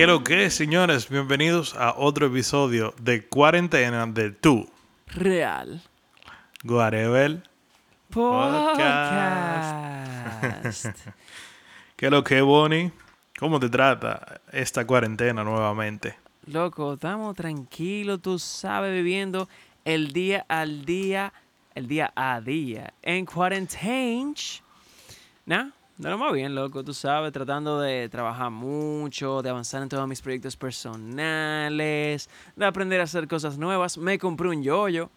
¿Qué lo que, señores? Bienvenidos a otro episodio de Cuarentena de Tú, Real. Guarebel. Podcast. ¿Qué lo que, Bonnie? ¿Cómo te trata esta cuarentena nuevamente? Loco, estamos tranquilos, tú sabes, viviendo el día al día, el día a día. En cuarentena. Nah, no más bien, loco, tú sabes, tratando de trabajar mucho, de avanzar en todos mis proyectos personales, de aprender a hacer cosas nuevas. Me compré un yoyo,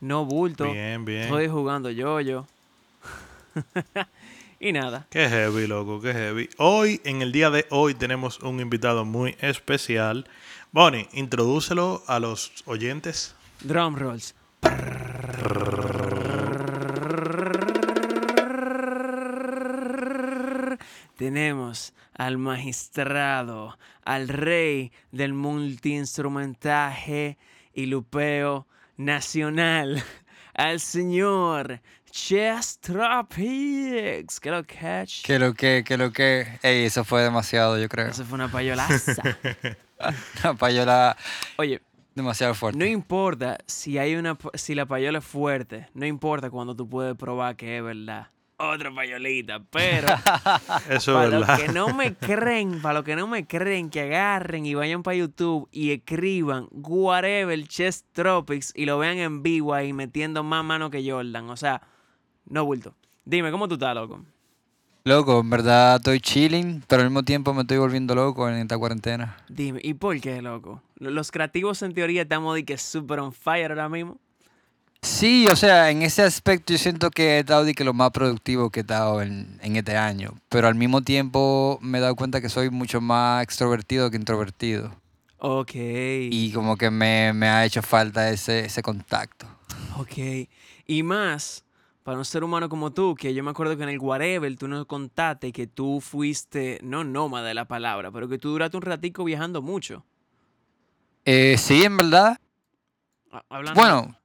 no bulto. Bien, bien. Estoy jugando yoyo. y nada. Qué heavy, loco, qué heavy. Hoy, en el día de hoy, tenemos un invitado muy especial. Bonnie, introdúcelo a los oyentes. Drum rolls. Tenemos al magistrado, al rey del multiinstrumentaje y lupeo nacional, al señor Chess Tropics. ¿Qué lo? Que lo que, que lo que. Ey, eso fue demasiado, yo creo. Eso fue una payolaza. Una payola Oye, demasiado fuerte. no importa si hay una si la payola es fuerte, no importa cuando tú puedes probar que es verdad. Otra payolita, pero Eso para es los verdad. que no me creen, para los que no me creen, que agarren y vayan para YouTube y escriban whatever Chess Tropics y lo vean en vivo ahí metiendo más mano que Jordan. O sea, no bulto. Dime, ¿cómo tú estás, loco? Loco, en verdad estoy chilling, pero al mismo tiempo me estoy volviendo loco en esta cuarentena. Dime, ¿y por qué, loco? Los creativos en teoría estamos de que super on fire ahora mismo. Sí, o sea, en ese aspecto yo siento que he estado de que lo más productivo que he estado en, en este año. Pero al mismo tiempo me he dado cuenta que soy mucho más extrovertido que introvertido. Ok. Y como que me, me ha hecho falta ese, ese contacto. Ok. Y más, para un ser humano como tú, que yo me acuerdo que en el Whatever tú nos contaste que tú fuiste, no nómada de la palabra, pero que tú duraste un ratico viajando mucho. Eh, sí, en verdad. Ha- Hablando Bueno,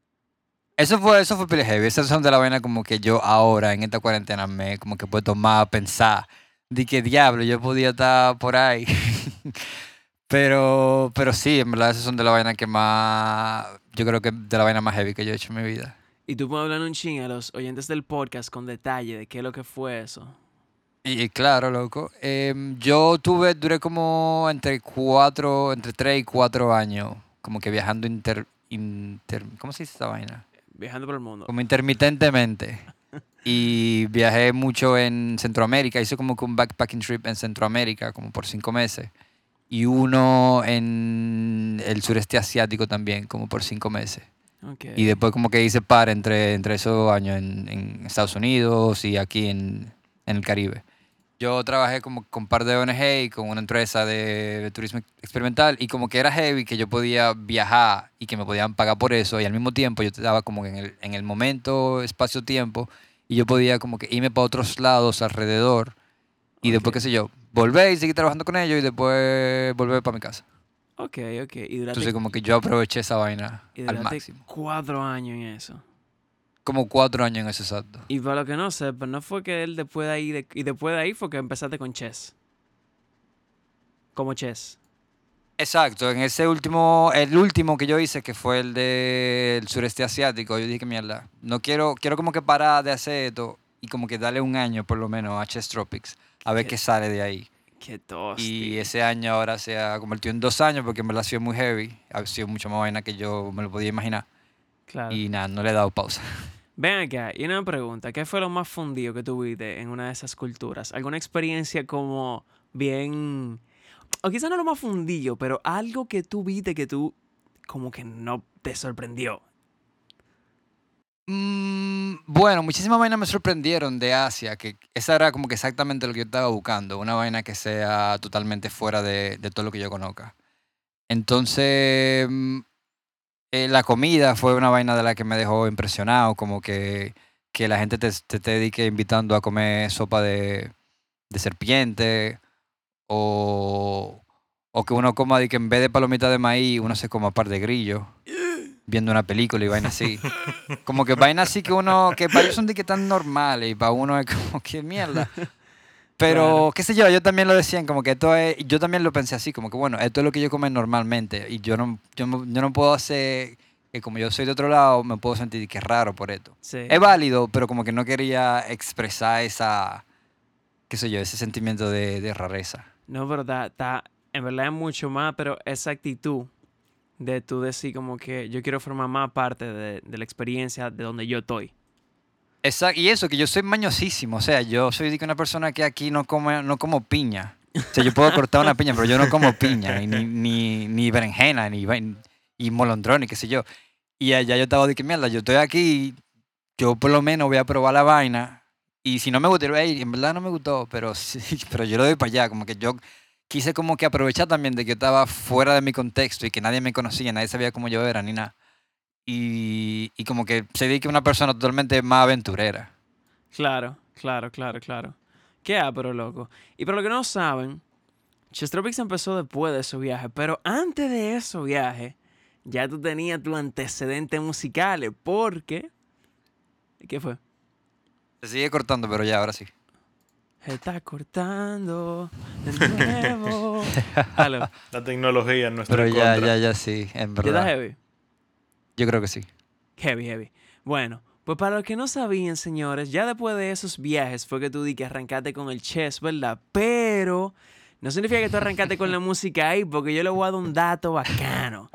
eso fue, eso fue pile heavy. Esas son de la vaina como que yo ahora, en esta cuarentena, me como que puedo tomar pensar. De que diablo, yo podía estar por ahí. pero, pero sí, en verdad, esas son de la vaina que más. Yo creo que de la vaina más heavy que yo he hecho en mi vida. Y tú puedes hablar un ching a los oyentes del podcast con detalle de qué es lo que fue eso. Y, y claro, loco. em, yo tuve, duré como entre cuatro, entre tres y cuatro años, como que viajando inter, inter ¿cómo se dice esta vaina? Viajando por el mundo. como intermitentemente. Y viajé mucho en Centroamérica. Hice como que un backpacking trip en Centroamérica, como por cinco meses. Y uno en el sureste asiático también, como por cinco meses. Ok. Y después como que hice par entre, entre esos años en, en Estados Unidos y aquí en, en el Caribe. Yo trabajé como con un par de ONG y con una empresa de, de turismo experimental y como que era heavy que yo podía viajar y que me podían pagar por eso y al mismo tiempo yo estaba como en el, en el momento, espacio-tiempo y yo podía como que irme para otros lados alrededor y después, qué sé yo, volver y seguir trabajando con ellos y después volver para mi casa. Ok, ok. Y duraste, Entonces como que yo aproveché esa vaina y al máximo. cuatro años en eso. Como cuatro años en ese exacto. Y para lo que no sepa, no fue que él después de ahí, de- y después de ahí fue que empezaste con chess. Como chess. Exacto, en ese último, el último que yo hice, que fue el del sureste asiático, yo dije que mierda, no quiero, quiero como que parar de hacer esto y como que darle un año por lo menos a Chess Tropics, a ver Qué- sale de ahí. Qué tosti. Y ese año ahora se ha convertido en dos años porque en verdad ha sido muy heavy, ha sido mucho más vaina que yo me lo podía imaginar. Claro. Y nada, no le he dado pausa. Ven acá, y una pregunta. ¿Qué fue lo más fundido que tuviste en una de esas culturas? ¿Alguna experiencia como bien... O quizás no lo más fundido, pero algo que tú viste que tú como que no te sorprendió. Mm, bueno, muchísimas vainas me sorprendieron de Asia, que esa era como que exactamente lo que yo estaba buscando, una vaina que sea totalmente fuera de, de todo lo que yo conozca. Entonces, mm, eh, la comida fue una vaina de la que me dejó impresionado, como que, que la gente te, te, dedique invitando a comer sopa de, de serpiente o, o que uno coma que en vez de palomita de maíz uno se coma par de grillos viendo una película y vaina así. Como que vaina así que uno, que para ellos son de que tan normales y para uno es como que mierda. Pero, Claro. qué sé yo, yo también lo decían, como que esto es, yo también lo pensé así, como que bueno, esto es lo que yo como normalmente y yo no, yo, yo no puedo hacer, que como yo soy de otro lado, me puedo sentir que es raro por esto. Sí. Es válido, pero como que no quería expresar esa, qué sé yo, ese sentimiento de, de rareza. No, pero está, está- en verdad es mucho más, pero esa actitud de tú decir como que yo quiero formar más parte de, de la experiencia de donde yo estoy. Exacto, y eso, que yo soy mañosísimo, o sea, yo soy una persona que aquí no come, no como piña. O sea, yo puedo cortar una piña, pero yo no como piña, ni, ni, ni berenjena, ni, y molondrón, y qué sé yo. Y allá yo estaba de que mierda, yo estoy aquí, yo por lo menos voy a probar la vaina, y si no me gustó, "Ey, en verdad no me gustó, pero sí, pero yo lo doy para allá, como que yo quise como que aprovechar también de que estaba fuera de mi contexto y que nadie me conocía, nadie sabía cómo yo era, ni nada. Y, y como que se di que una persona totalmente más aventurera. Claro, claro, claro, claro. Qué pero loco. Y para los que no saben, Chestropix empezó después de su viaje, pero antes de ese viaje, ya tú tenías tus antecedentes musicales, porque... ¿Qué fue? Se sigue cortando, pero ya, ahora sí. Se está cortando de nuevo. La tecnología en nuestra Pero ya, contra. ya, ya sí, en ¿ya está verdad. heavy? Yo creo que sí. Heavy, heavy. Bueno, pues para los que no sabían, señores, ya después de esos viajes fue que tú di que arrancaste con el chess, ¿verdad? Pero no significa que tú arrancaste con la música ahí, porque yo le voy a dar un dato bacano.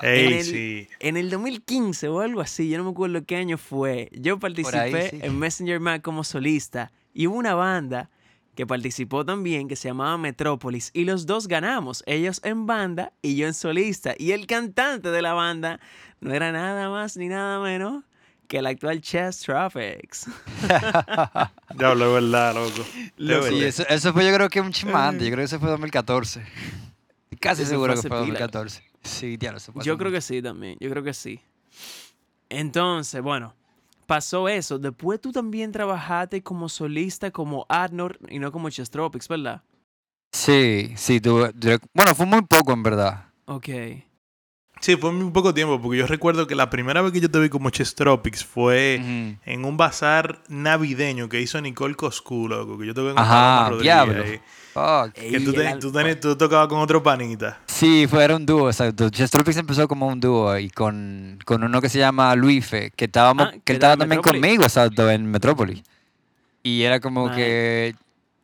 En el- sí. En el 2015 o algo así, yo no me acuerdo qué año fue, yo participé sí. en Messenger Man como solista y hubo una banda que participó también que se llamaba Metrópolis y los dos ganamos, ellos en banda y yo en solista y el cantante de la banda no era nada más ni nada menos que el actual Chess Tropics. Diablo, es verdad, loco. Sí, eso, eso fue yo creo que un chimante. Yo creo que eso fue 2014. Casi Eso seguro fue que fue pila. 2014. Sí, diablo, eso pasó Yo creo mucho. que sí también, yo creo que sí. Entonces, bueno, pasó eso. Después tú también trabajaste como solista, como Adnor y no como Chestropics, ¿verdad? Sí, sí, tuve- bueno, fue muy poco en verdad. Ok. Sí, fue muy poco tiempo, porque yo recuerdo que la primera vez que yo te vi como Chestropics fue Ujú. en un bazar navideño que hizo Nicole Coscu, loco, que yo te vi en Ajá, diablo. Que tú, te- el tú, alfa. tenés- tú tocabas con otro panita. Sí, fue, era un dúo, exacto. Chestropix empezó como un dúo y con, con uno que se llama Luife, que, estábamos, Ah, que estaba también Metrópolis. conmigo, exacto, en Metrópolis. Y era como Nice. que...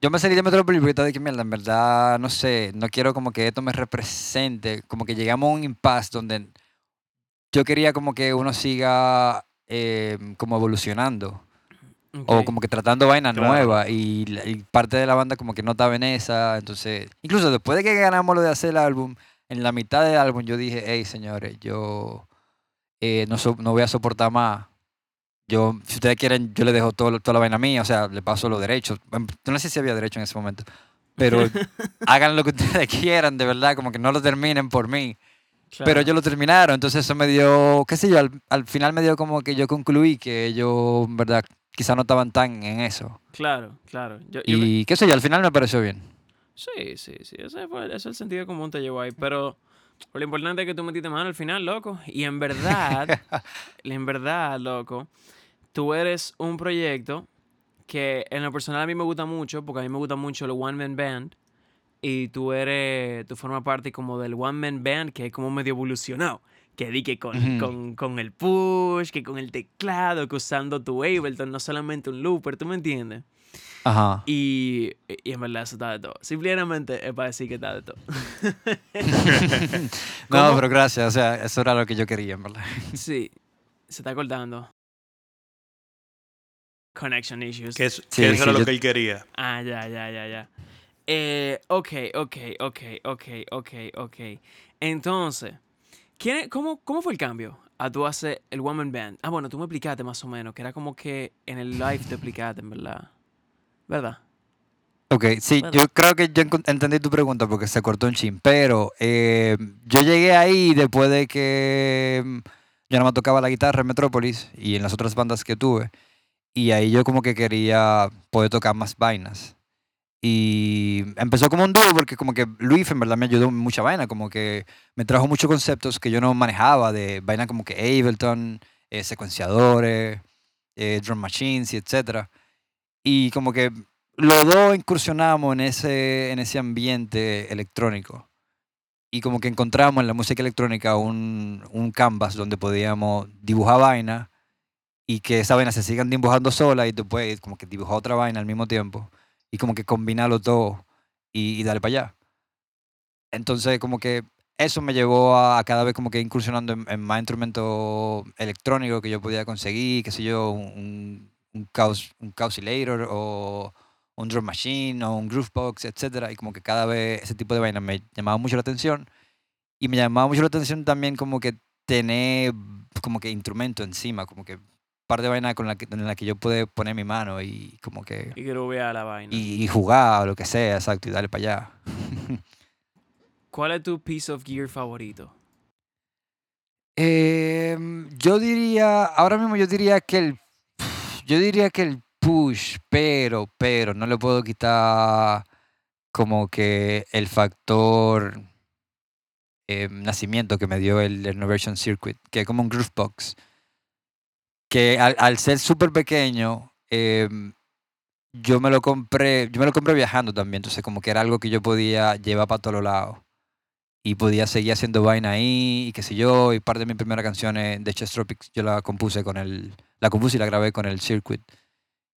Yo me salí de Metrópolis porque estaba de que mierda, en verdad, no sé, no quiero como que esto me represente. Como que llegamos a un impasse donde yo quería como que uno siga eh, como evolucionando. O como que tratando vainas Claro. nuevas y, parte de la banda como que no estaba en esa. Entonces, incluso después de que ganamos lo de hacer el álbum, en la mitad del álbum yo dije, hey señores, yo eh, no, so- no voy a soportar más. Yo, si ustedes quieren, yo les dejo todo, toda la vaina mía, o sea, le paso los derechos. No sé si había derecho en ese momento, pero hagan lo que ustedes quieran, de verdad, como que no lo terminen por mí. Pero Claro. ellos lo terminaron, entonces eso me dio, qué sé yo, al, al final me dio como que yo concluí que ellos, en verdad, quizá no estaban tan en eso. Claro, claro. Yo, yo me- Y qué sé yo, al final me pareció bien. Sí, sí, sí. Ese fue, ese es el sentido común te llevó ahí. Pero lo importante es que tú metiste mano al final, loco. Y en verdad, en verdad, loco, tú eres un proyecto que en lo personal a mí me gusta mucho, porque a mí me gusta mucho el One Man Band. Y tú eres, tú formas parte como del One Man Band, que es como medio evolucionado. Que di que con, Ujú. con, con el push, que con el teclado, que usando tu Ableton, no solamente un looper, ¿tú me entiendes? Ajá. Y, y en verdad eso está de todo. Simplemente es para decir que está de todo. no, pero gracias, o sea, eso era lo que yo quería, en verdad. Sí, se está cortando. Connection issues. Que, es, Sí, que eso sí, era lo yo- que él quería. Ah, ya, ya, ya, ya. Eh, ok, ok, ok, ok, ok, ok. Entonces, ¿quién es- cómo, ¿cómo fue el cambio a tú hacer el Woman Band? Ah, bueno, tú me explicaste más o menos, que era como que en el live te explicaste, en verdad. ¿Verdad? Ok, sí, Bueno. yo creo que yo entendí tu pregunta porque se cortó un chin, pero eh, yo llegué ahí después de que mm, yo no me tocaba la guitarra en Metrópolis y en las otras bandas que tuve, y ahí yo como que quería poder tocar más vainas. Y empezó como un dúo porque como que Luis en verdad me ayudó mucha vaina, como que me trajo muchos conceptos que yo no manejaba, de vaina como que Ableton, eh, secuenciadores, eh, drum machines y etcétera. Y como que los dos incursionamos en ese, en ese ambiente electrónico. Y como que encontramos en la música electrónica un, un canvas donde podíamos dibujar vaina y que esa vaina se sigan dibujando sola y tú puedes como que dibujar otra vaina al mismo tiempo y como que combinarlo todo y, y darle para allá. Entonces como que eso me llevó a, a cada vez como que incursionando en, en más instrumentos electrónicos que yo podía conseguir, qué sé yo, un, un, caus, un Causilator o un drum machine o un groovebox, etcétera, y como que cada vez ese tipo de vaina me llamaba mucho la atención y me llamaba mucho la atención también como que tener como que instrumento encima, como que par de vainas con la que, en la que yo pueda poner mi mano y como que Y la vaina. y, y jugar o lo que sea, exacto, y darle para allá. ¿Cuál es tu piece of gear favorito? Em, yo diría, ahora mismo yo diría que el, yo diría que el push, pero, pero, no le puedo quitar como que el factor em, nacimiento que me dio el Innovation Circuit, que es como un groove box, que al, ser súper pequeño, em, yo me lo compré, yo me lo compré viajando también, entonces como que era algo que yo podía llevar para todos lados y podía seguir haciendo vaina ahí y qué sé yo, y parte de mis primeras canciones de Chess Tropics yo la compuse con el, la compuse y la grabé con el circuit.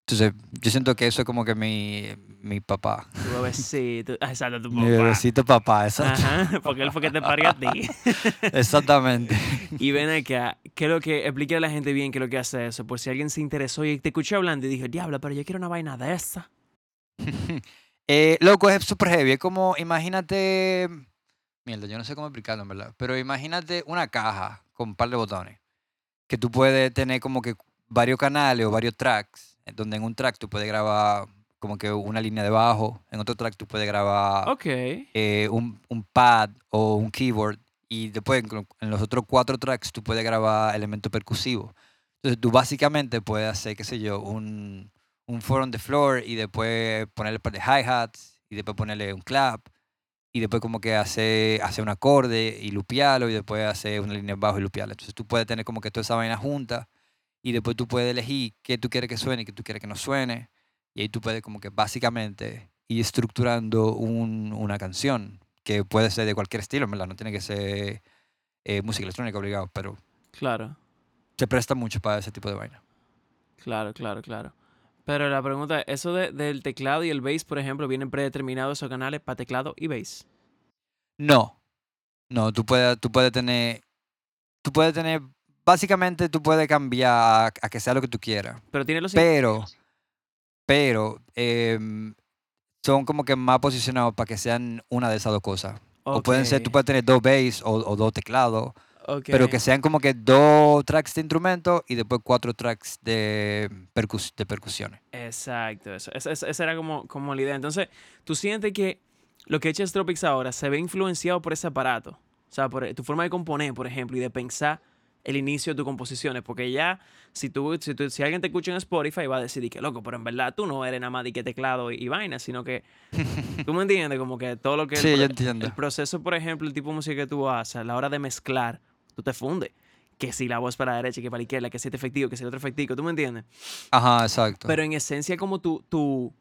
Entonces, yo siento que eso es como que mi, mi papá. Tu bebecito. Ah, Exacto, tu Mi papá. bebecito papá, exacto. Ajá, porque él fue que te parió a ti. Exactamente. Y ven acá, que lo que explique a la gente bien qué es lo que hace eso, por si alguien se interesó y te escuché hablando y dijo, diablo, pero yo quiero una vaina de esa. Eh, loco, es súper heavy. Es como, imagínate. Mierda, yo no sé cómo explicarlo, en verdad. Pero imagínate una caja con un par de botones. Que tú puedes tener como que varios canales o varios tracks. Donde en un track tú puedes grabar como que una línea de bajo. En otro track tú puedes grabar Ok. eh, un, un pad o un keyboard. Y después en, los otros cuatro tracks tú puedes grabar elementos percusivos. Entonces tú básicamente puedes hacer, qué sé yo, un, un four on the floor y después ponerle un par de hi-hats y después ponerle un clap y después como que hacer, hacer un acorde y lupearlo y después hacer una línea de bajo y lupearla. Entonces tú puedes tener como que toda esa vaina junta y después tú puedes elegir qué tú quieres que suene y qué tú quieres que no suene y ahí tú puedes como que básicamente ir estructurando un- una canción que puede ser de cualquier estilo, ¿verdad? No tiene que ser eh, música electrónica obligado, pero Claro, se presta mucho para ese tipo de vaina. claro, claro, claro. Pero la pregunta es, ¿eso de- del teclado y el bass, por ejemplo, vienen predeterminados esos canales para teclado y bass? No, no, tú puedes, tú puedes tener, tú puedes tener, básicamente tú puedes cambiar a, a que sea lo que tú quieras, Pero tiene los... pero, pero em, son como que más posicionados para que sean una de esas dos cosas. O pueden ser, tú puedes tener dos bass o, o dos teclados, pero que sean como que dos tracks de instrumento y después cuatro tracks de, percus- de percusiones. Exacto, eso, esa, esa- esa era como, como la idea. Entonces, ¿tú sientes que lo que echa Tropics ahora se ve influenciado por ese aparato? O sea, por tu forma de componer, por ejemplo, y de pensar el inicio de tus composiciones. Porque ya, si tú, si, tú- si alguien te escucha en Spotify, va a decir, "Di que loco, pero en verdad tú no eres nada más de que teclado y, y vaina, sino que, ¿tú me entiendes? Como que todo lo que... el Sí, pro- yo entiendo. El proceso, por ejemplo, el tipo de música que tú haces, a la hora de mezclar, tú te fundes. Que si la voz para la derecha, que para la izquierda, que si este efectivo, que si el otro efectivo, ¿tú me entiendes? Ajá, exacto. Pero en esencia, como tu, tu,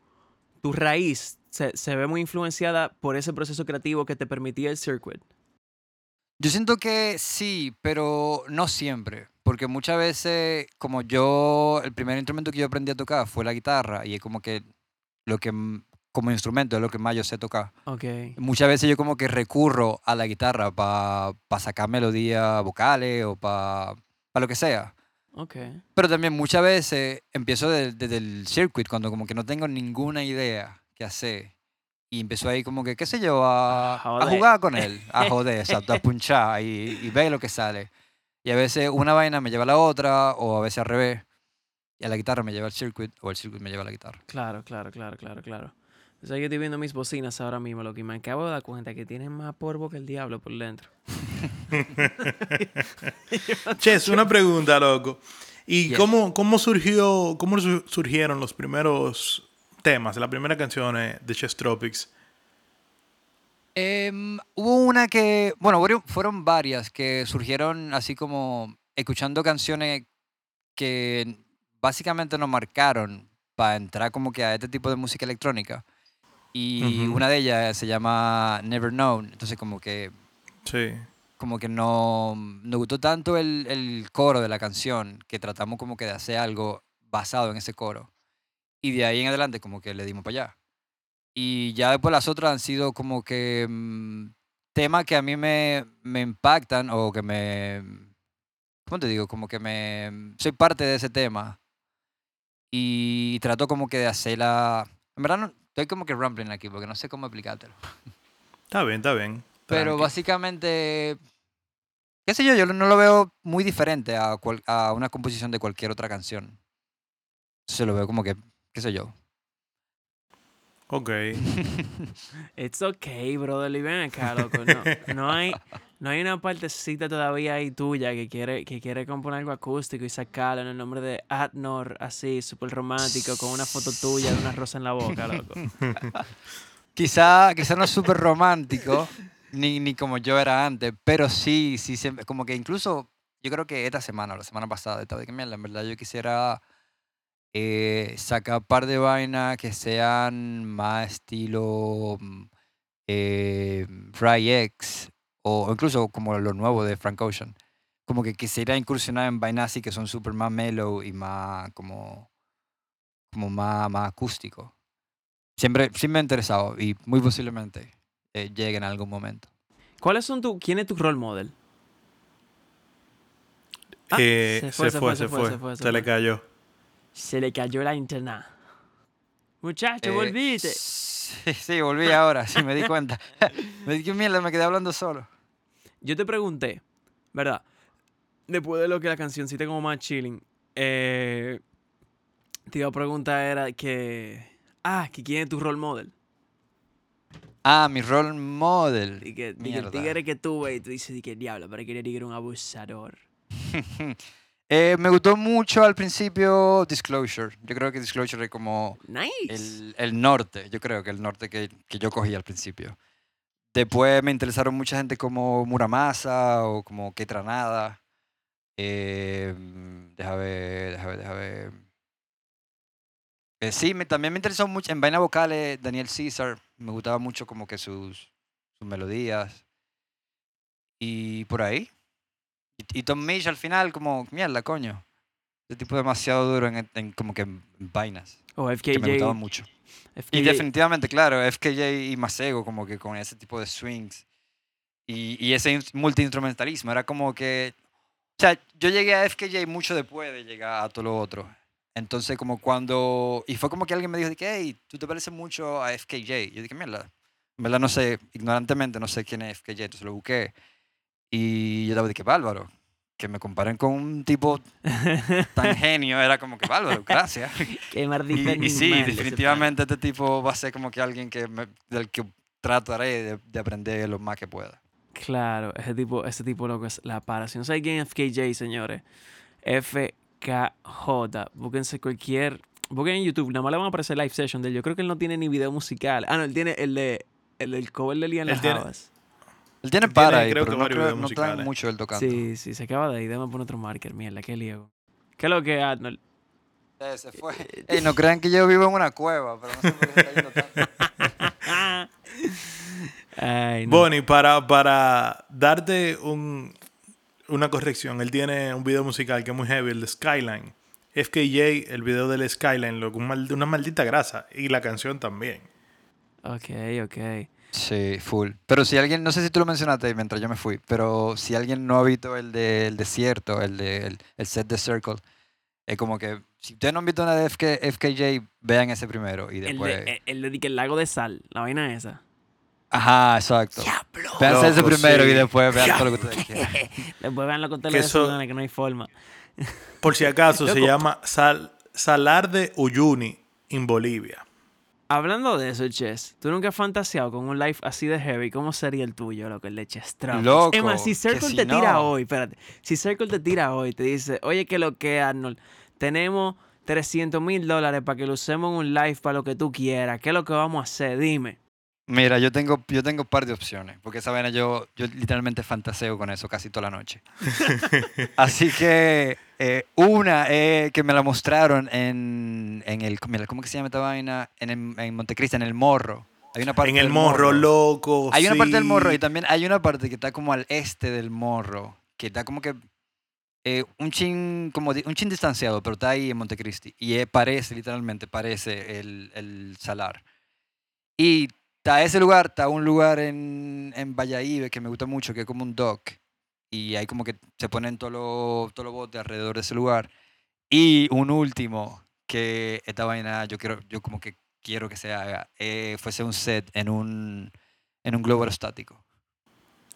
tu raíz se, se ve muy influenciada por ese proceso creativo que te permitía el circuit. Yo siento que sí, pero no siempre. Porque muchas veces, como yo, el primer instrumento que yo aprendí a tocar fue la guitarra y es como que lo que, como instrumento, es lo que más yo sé tocar. Ok. Muchas veces yo como que recurro a la guitarra para sacar melodías vocales o para lo que sea. Ok. Pero también muchas veces empiezo de- desde el circuit, cuando como que no tengo ninguna idea qué hacer. Y empezó ahí como que, qué sé yo, a, A a joder. jugar con él, a joder, exacto, a punchar y, y ver lo que sale. Y a veces una vaina me lleva a la otra, o a veces al revés. Y a la guitarra me lleva al circuit, o el circuit me lleva a la guitarra. Claro, claro, claro, claro, claro. O sea, yo estoy viendo mis bocinas ahora mismo, lo que me acabo de dar cuenta que tienen más polvo que el diablo por dentro. Ches, una pregunta, loco. ¿Y Yes. cómo, cómo surgió, cómo su- surgieron los primeros temas, las primeras canciones de Chess Tropics? Em, hubo una que, bueno, fueron- varias que surgieron así como escuchando canciones que básicamente nos marcaron para entrar como que a este tipo de música electrónica. Y una de ellas se llama Never Known. Entonces como que Sí. como que no nos gustó tanto el, el coro de la canción que tratamos como que de hacer algo basado en ese coro. Y de ahí en adelante como que le dimos para allá. Y ya después las otras han sido como que mm, temas que a mí me, me impactan o que me... ¿Cómo te digo? Como que me... Soy parte de ese tema. Y trato como que de hacerla... En verdad no, estoy como que rambling aquí porque no sé cómo explicártelo. Está bien, está bien. Pero Tranqui. básicamente, qué sé yo, yo no lo veo muy diferente a, cual- a una composición de cualquier otra canción. Se lo veo como que, qué sé yo. Ok. It's okay, brother. Y ven acá, loco. No, no hay, no hay una partecita todavía ahí tuya que quiere, que quiere componer algo acústico y sacarlo en el nombre de Adnor, así, súper romántico, con una foto tuya de una rosa en la boca, loco. Quizá, quizá no es súper romántico, ni, ni como yo era antes, pero sí, sí, siempre- como que incluso, yo creo que esta semana la semana pasada, estaba de que mierda, en verdad yo quisiera eh, sacar un par de vainas que sean más estilo mm, eh, Fry X o, incluso como lo nuevo de Frank Ocean. Como que quisiera incursionar en vainas así que son súper más mellow y más como, como más, más acústico. Siempre, sí me ha interesado y muy posiblemente eh, llegue en algún momento. ¿Cuáles son tu, quién es tu role model? Ah, Eh, se fue, se fue, se fue, se fue, se Se le fue. cayó. Se le cayó la internet. Muchacho, Eh, volviste. Sí, sí, volví ahora, sí me di cuenta. me di que mierda, me quedé hablando solo. Yo te pregunté, ¿verdad? Después de lo que la cancioncita como más chilling, eh, te iba a preguntar era que... Ah, que quién es tu role model. Ah, mi role model. Y que, y que el tigre que tú ves y tú dices, di que diablo, pero que el tigre era un abusador. Eh, me gustó mucho al principio Disclosure. Yo creo que Disclosure es como Nice. el, el norte. Yo creo que el norte que, que yo cogí al principio. Después me interesaron mucha gente como Muramasa o como Ketranada. Eh, deja ver, deja ver, deja ver. Eh, sí, me, también me interesó mucho en vaina vocales Daniel Caesar. Me gustaba mucho como que sus, sus melodías. Y por ahí. Y, y Tom Misch al final como, mierda, coño. Ese tipo demasiado duro en, en como que en vainas. O Que me gustaba FKJ. mucho. FKJ. Y definitivamente, claro, FKJ y Masego, como que con ese tipo de swings y, y ese ins- multiinstrumentalismo, era como que. O sea, yo llegué a FKJ mucho después de llegar a todo lo otro. Entonces, como cuando. Y fue como que alguien me dijo, de que, hey, tú te pareces mucho a FKJ. Yo dije, mierda. En verdad, no sé, ignorantemente, no sé quién es FKJ, entonces lo busqué. Y yo estaba de que bárbaro. Que me comparen con un tipo tan genio, era como que bárbaro, gracias. Qué maldito Y, y sí, definitivamente este tipo va a ser como que alguien que me- del que trataré de, de aprender lo más que pueda. Claro, ese tipo, ese tipo loco es la para. Si no saben quién es FKJ, señores, FKJ, búsquense cualquier. Busquen en YouTube, nada más le van a aparecer live session de él. Yo creo que él no tiene ni video musical. Ah, no, él tiene el de el del cover de Lian Las tiene-. Él tiene para ahí, creo pero que no, varios creo, no mucho él tocando. Sí, sí, se acaba de ir. Déjame poner otro marker, mierda, qué lío. ¿Qué es lo que Arnold? Eh, se fue. Ey, no crean que yo vivo en una cueva, pero no sé por qué está yendo tanto. Ay, no. Bonnie, para, para darte un, una corrección, él tiene un video musical que es muy heavy, el de Skyline. FKJ, el video del Skyline, mal- una maldita grasa. Y la canción también. Ok, ok. Sí, full. Pero si alguien, no sé si tú lo mencionaste mientras yo me fui, pero si alguien no ha visto el del desierto, el, de, el, el set de Circle, es como que, si ustedes no han visto una de FK, FKJ, vean ese primero y El después... de, el, el de el lago de sal, la vaina esa. Ajá, exacto. ¡Diablo! Vean ese primero sí. y después vean todo lo que ustedes quieran. Después veanlo con Que televisión, eso- que no hay forma. Por si acaso, se llama Sal, Salar de Uyuni, en Bolivia. Hablando de eso, Chess, ¿tú nunca has fantaseado con un live así de heavy? ¿Cómo sería el tuyo, loco, el de Chess Trumpets? Loco, Es más, si Circle si te tira hoy, espérate, si Circle te tira hoy, te dice, oye, que lo que, Arnold, tenemos 300 mil dólares para que lo usemos en un live para lo que tú quieras, ¿qué es lo que vamos a hacer? Dime. Mira, yo tengo, yo tengo un par de opciones, porque esa vaina yo, yo literalmente fantaseo con eso casi toda la noche. Así que eh, una eh, que me la mostraron en, en el, ¿cómo que se llama esta vaina? En, el- en Montecristi, en el Morro. Hay una parte en el del morro, loco. Hay una parte del sí. Morro y también hay una parte que está como al este del Morro, que está como que eh, un chin, como un chin distanciado, pero está ahí en Montecristi. Y eh, parece, literalmente, parece el, el salar. Y está ese lugar, está un lugar en, en Valladolid que me gusta mucho, que es como un dock. Y ahí como que se ponen todos los todos los botes alrededor de ese lugar. Y un último, que esta vaina yo quiero, yo como que quiero que se haga, eh, fuese un set en un, en un globo aerostático.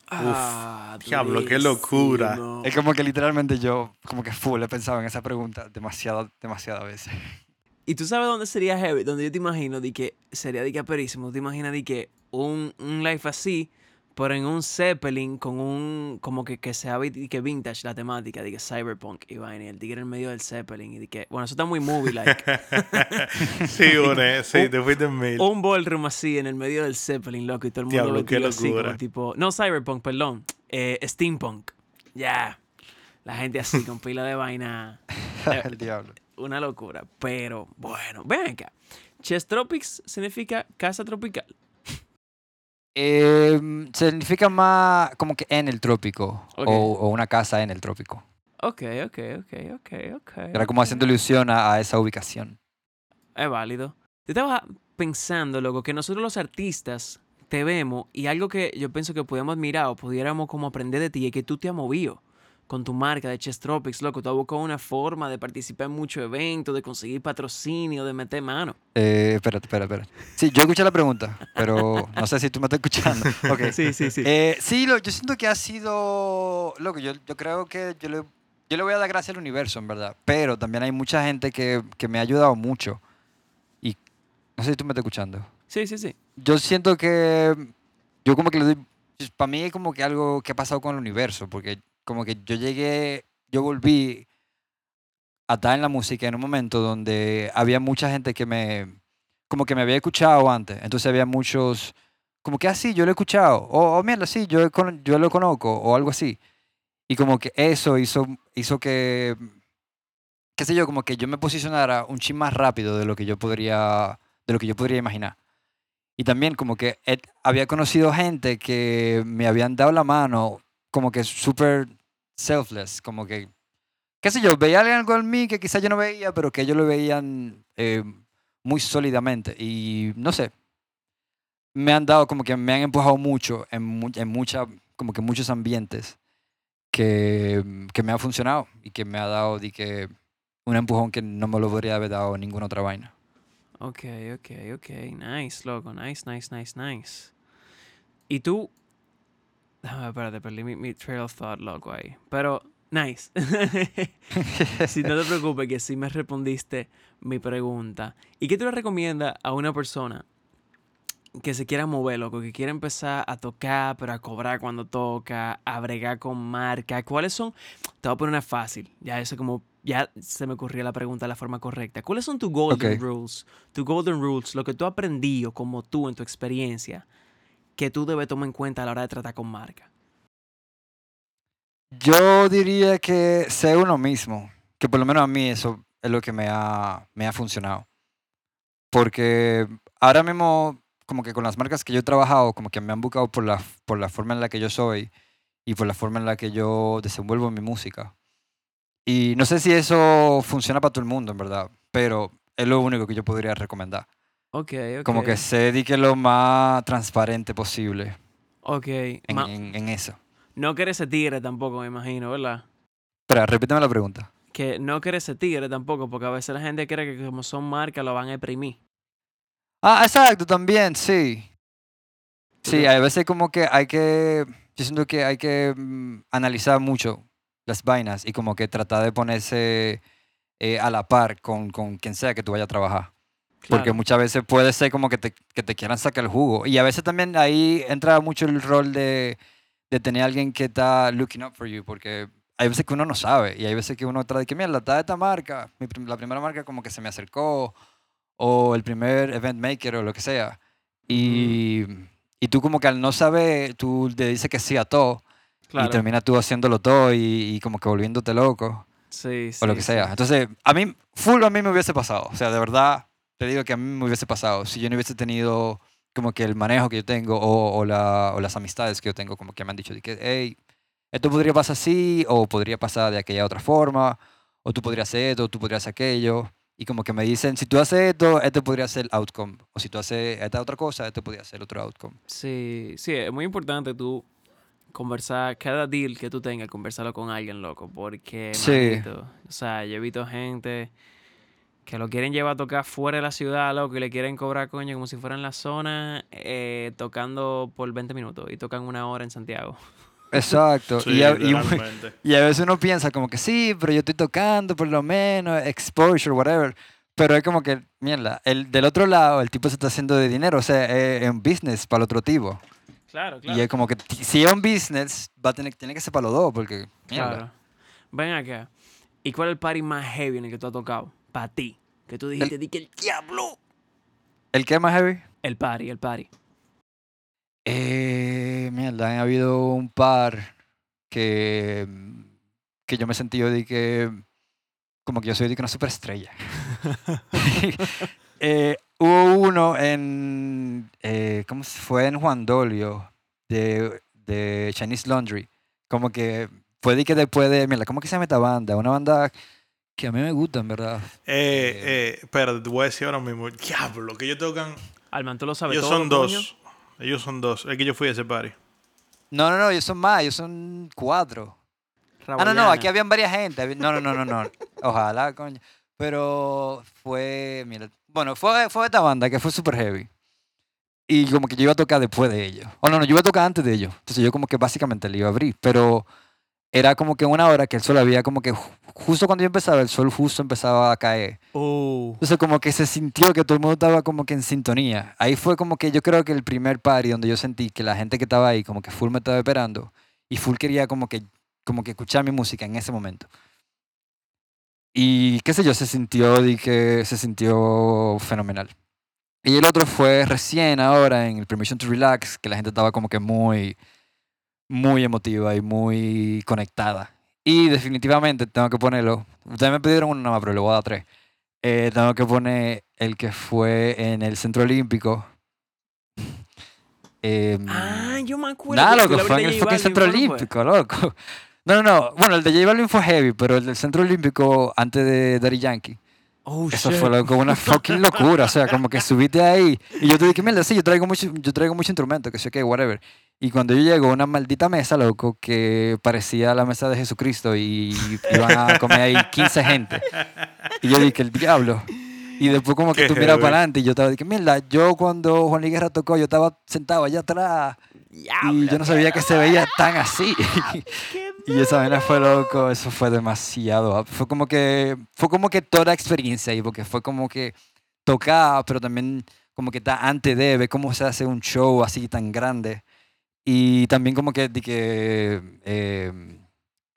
Ah, diablo, qué locura. Es como que literalmente yo, como que full, he pensado en esa pregunta demasiado, demasiadas veces. Y tú sabes dónde sería heavy, donde yo te imagino de que sería de que aperísimo, te imaginas de que un, un life así, pero en un Zeppelin con un, como que, que sea de que vintage la temática, de que cyberpunk y vaina, y el tigre en medio del Zeppelin, y de que, bueno, eso está muy movie like. sí, une, sí, te fuiste en mil. un ballroom así en el medio del Zeppelin, loco, y todo el mundo Diablo, qué así como tipo, no cyberpunk, perdón, eh, steampunk. Ya. La gente así con pila de vaina. El diablo. Una locura. Pero bueno, ven acá. Chess Tropics significa casa tropical. Eh, significa más como que en el trópico o, o una casa en el trópico. Ok, ok, ok, ok, ok. Era como haciendo ilusión a, a esa ubicación. Es válido. Yo estaba pensando, loco, que nosotros los artistas te vemos y algo que yo pienso que podíamos admirar o pudiéramos como aprender de ti es que tú te has movido con tu marca de Chess Tropics, loco. Tú has buscado una forma de participar en muchos eventos, de conseguir patrocinio, de meter mano. Eh, espérate, espérate, espérate. Sí, yo escuché la pregunta, pero no sé si tú me estás escuchando. Ok. Sí, sí, sí. Eh, sí, lo- yo siento que ha sido. Loco, yo, yo creo que yo le, yo le voy a dar gracias al universo, en verdad. Pero también hay mucha gente que, que me ha ayudado mucho. Y no sé si tú me estás escuchando. Sí, sí, sí. Yo siento que. Yo como que le doy. Para mí es como que algo que ha pasado con el universo. Porque como que yo llegué. Yo volví a estar en la música en un momento donde había mucha gente que me. Como que me había escuchado antes. Entonces había muchos como que así, yo lo he escuchado, o oh, mierda, sí, yo, yo lo conozco, o algo así. Y como que eso hizo, hizo que, qué sé yo, como que yo me posicionara un chin más rápido de lo que yo podría, de lo que yo podría imaginar. Y también como que he- había conocido gente que me habían dado la mano, como que súper selfless, como que, qué sé yo, veía algo en mí que quizás yo no veía, pero que ellos lo veían eh, muy sólidamente. Y no sé, me han dado como que me han empujado mucho en, en mucha, como que muchos ambientes que, que me ha funcionado y que me ha dado di que un empujón que no me lo podría haber dado ninguna otra vaina. Ok, ok, ok. Nice, loco. Nice, nice, nice, nice. Y tú. Déjame, espérate, perdí mi, mi trail of thought, loco, ahí. Pero, nice. si no te preocupes, que sí me respondiste mi pregunta. ¿Y qué tú le recomiendas a una persona que se quiera mover, loco? Que quiera empezar a tocar, pero a cobrar cuando toca, a bregar con marca. ¿Cuáles son? Te voy a poner una fácil. Ya eso como. Ya se me ocurrió la pregunta de la forma correcta. ¿Cuáles son tus golden Ok. rules? Tus golden rules, lo que tú aprendido como tú en tu experiencia, que tú debes tomar en cuenta a la hora de tratar con marca. Yo diría que sé uno mismo, que por lo menos a mí eso es lo que me ha, me ha funcionado. Porque ahora mismo, como que con las marcas que yo he trabajado, como que me han buscado por la, por la forma en la que yo soy y por la forma en la que yo desenvuelvo mi música. Y no sé si eso funciona para todo el mundo, en verdad, pero es lo único que yo podría recomendar. Ok, ok. Como que se dedique lo más transparente posible Ok. en, ma- en- en eso. no quieres ser tigre tampoco, me imagino, ¿verdad? Espera, repíteme la pregunta. Que no quieres ser tigre tampoco, porque a veces la gente cree que como son marcas lo van a imprimir. Ah, exacto, también, sí. Sí, hay veces como que hay que, yo siento que hay que mm, analizar mucho las vainas y como que tratar de ponerse eh, a la par con, con quien sea que tú vayas a trabajar. Porque Claro. muchas veces puede ser como que te, que te quieran sacar el jugo. Y a veces también ahí entra mucho el rol de, de tener a alguien que está looking up for you, porque hay veces que uno no sabe y hay veces que uno trata de que, mira, está esta marca, mi prim- la primera marca como que se me acercó, o el primer event maker o lo que sea. Y, y tú como que al no saber, tú le dices que sí a todo Claro. y terminas tú haciéndolo todo y, y como que volviéndote loco Sí, o lo sí, que sí. sea. Entonces, a mí, full a mí me hubiese pasado. O sea, de verdad, te digo que a mí me hubiese pasado si yo no hubiese tenido como que el manejo que yo tengo o, o, la- o las amistades que yo tengo, como que me han dicho de que, hey, esto podría pasar así o podría pasar de aquella otra forma o tú podrías hacer esto o tú podrías hacer aquello. Y como que me dicen, si tú haces esto, este podría ser el outcome. O si tú haces esta otra cosa, este podría ser otro outcome. Sí, sí, es muy importante tú conversar, cada deal que tú tengas, conversarlo con alguien, loco, porque, Sí. manito, o sea, yo he visto gente que lo quieren llevar a tocar fuera de la ciudad, loco, y le quieren cobrar, coño, como si fuera en la zona, eh, tocando por 20 minutos, y tocan una hora en Santiago. Exacto. Sí, y, a, y- literalmente. y a veces uno piensa como que sí, pero yo estoy tocando por lo menos, exposure, whatever. Pero es como que, mierda, el, del otro lado el tipo se está haciendo de dinero, o sea, es un business para el otro tipo. Claro, Y es como que si es un business, va a tener, tiene que ser para los dos, porque, mierda. Claro. Ven acá. ¿Y cuál es el party más heavy en el que tú has tocado? Para ti. Que tú dijiste, di que el diablo. ¿El qué más heavy? El party, el party. Eh, mierda, han habido un par que, que yo me he sentido de que, como que yo soy de que una superestrella. Eh, hubo uno en, eh, ¿cómo se fue? En Juan Dolio, de, de Chinese Laundry. Como que fue de que después de, mira, ¿cómo que se llama esta banda? Una banda que a mí me gusta, en verdad. Eh, eh, te voy a decir ahora mismo. Diablo, que ellos tocan. Alman, tú lo sabes Ellos todo, son coño? dos. Ellos son dos. Es que yo fui a ese party. No, no, no, ellos son más, ellos son cuatro. Ah, no, no, aquí habían varias gente. No, no, no, no, no. Ojalá, coño. Pero fue, mira, bueno, fue, fue esta banda que fue super heavy. Y como que yo iba a tocar después de ellos. O no, no, yo iba a tocar antes de ellos. Entonces yo como que básicamente le iba a abrir. Pero era como que una hora que el sol había como que ju- justo cuando yo empezaba, el sol justo empezaba a caer. Oh. Entonces como que se sintió que todo el mundo estaba como que en sintonía. Ahí fue como que yo creo que el primer party donde yo sentí que la gente que estaba ahí como que full me estaba esperando y full quería como que, como que escuchar mi música en ese momento. Y qué sé yo, se sintió, di que se sintió fenomenal. Y el otro fue recién ahora en el Permission to Relax, que la gente estaba como que muy, muy emotiva y muy conectada. Y definitivamente tengo que ponerlo. Ustedes me pidieron uno nada más, pero le voy a dar tres. Eh, tengo que poner el que fue en el Centro Olímpico. Em, Ah, yo me acuerdo. Nada, que loco, fue en el fucking Centro. Olímpico, loco. No, no, no. Bueno, el de J Balvin fue heavy, pero el del Centro Olímpico antes de Daddy Yankee. Oh, Eso shit. fue loco, una fucking locura. O sea, como que subiste ahí. Y yo te dije, mierda, sí, yo traigo mucho, yo traigo mucho instrumento, que sé qué, whatever. Y cuando yo llego a una maldita mesa, loco, que parecía la mesa de Jesucristo y iban a comer ahí 15 gente. Y yo dije, el diablo. Y después como que Qué tú miras para adelante y yo estaba, dije, mierda, yo cuando Juan Luis Guerra tocó, yo estaba sentado allá atrás y yo no sabía que se veía tan así. y esa vaina fue loco, eso fue demasiado. Fue como que, fue como que toda experiencia ahí, porque fue como que tocar, pero también como que está antes de ver cómo se hace un show así tan grande. Y también como que, de que eh,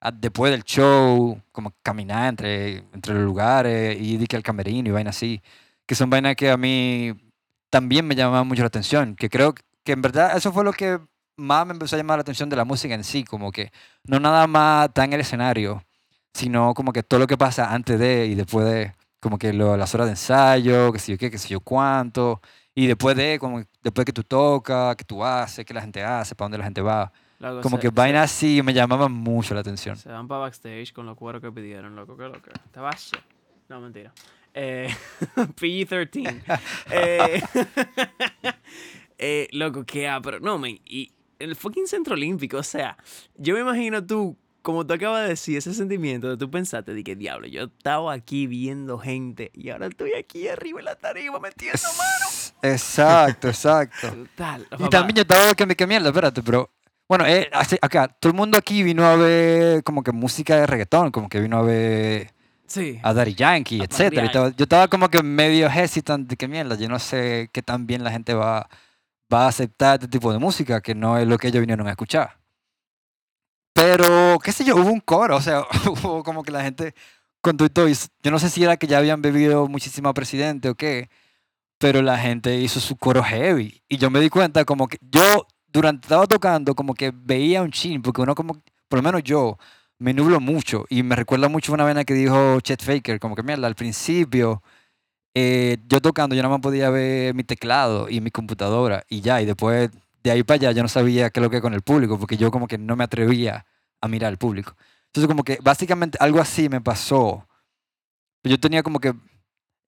a- después del show, como caminar entre, entre los lugares y de que el camerino y vainas así, que son vainas que a mí también me llamaban mucho la atención, que creo que en verdad eso fue lo que más me empezó a llamar la atención de la música en sí, como que no nada más está en el escenario, sino como que todo lo que pasa antes de y después de, como que lo- las horas de ensayo, que sé yo qué, que sé yo cuánto, y después de, como después que tú tocas, que tú haces, que la gente hace, para dónde la gente va, Loco, como se- que vainas así me llamaban mucho la atención. Se van para backstage con los cueros que pidieron, loco, qué loco. Estaba shit. No, mentira. Eh, PG-13. eh, eh, loco, qué pero no, man. Y el fucking Centro Olímpico, o sea, yo me imagino tú, como tú acabas de decir, ese sentimiento de tú pensaste, de que diablo, yo estaba aquí viendo gente y ahora estoy aquí arriba en la tarima metiendo mano. Exacto, exacto. Brutal. Y también yo estaba que me que mierda, espérate, pero bueno, eh, acá todo el mundo aquí vino a ver como que música de reggaetón, como que vino a ver Sí. a Daddy Yankee, A etcétera. parrear. Y estaba- yo estaba como que medio hesitant de que mierda, yo no sé qué tan bien la gente va, va a aceptar este tipo de música, que no es lo que ellos vinieron a escuchar. Pero, qué sé yo, hubo un coro, o sea, hubo como que la gente con todo y todo, y s- yo no sé si era que ya habían bebido muchísimo presidente o qué, pero la gente hizo su coro heavy. Y yo me di cuenta como que yo, durante estaba tocando, como que veía un chin, porque uno como, por lo menos yo, me nublo mucho. Y me recuerda mucho una vena que dijo Chet Faker, como que mierda, al principio, eh, yo tocando, yo nada más podía ver mi teclado y mi computadora y ya, y después de ahí para allá yo no sabía qué es lo que con el público, porque yo como que no me atrevía a mirar al público. Entonces como que básicamente algo así me pasó. Yo tenía como que,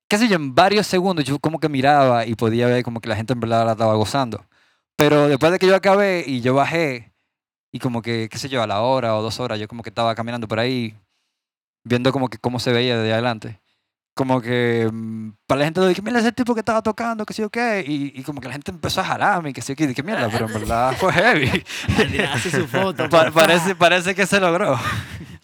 qué sé yo, en varios segundos yo como que miraba y podía ver como que la gente en verdad la estaba gozando. Pero después de que yo acabé y yo bajé, y como que, qué sé yo, a la hora o dos horas, yo como que estaba caminando por ahí, viendo como que cómo se veía de adelante. Como que mm, para la gente le dije, mira ese tipo que estaba tocando, que sé yo qué, y, y como que la gente empezó a jalarme, que sé yo qué, y dije, mierda, pero en verdad fue heavy. Hace su foto. Pa- parece, parece que se logró.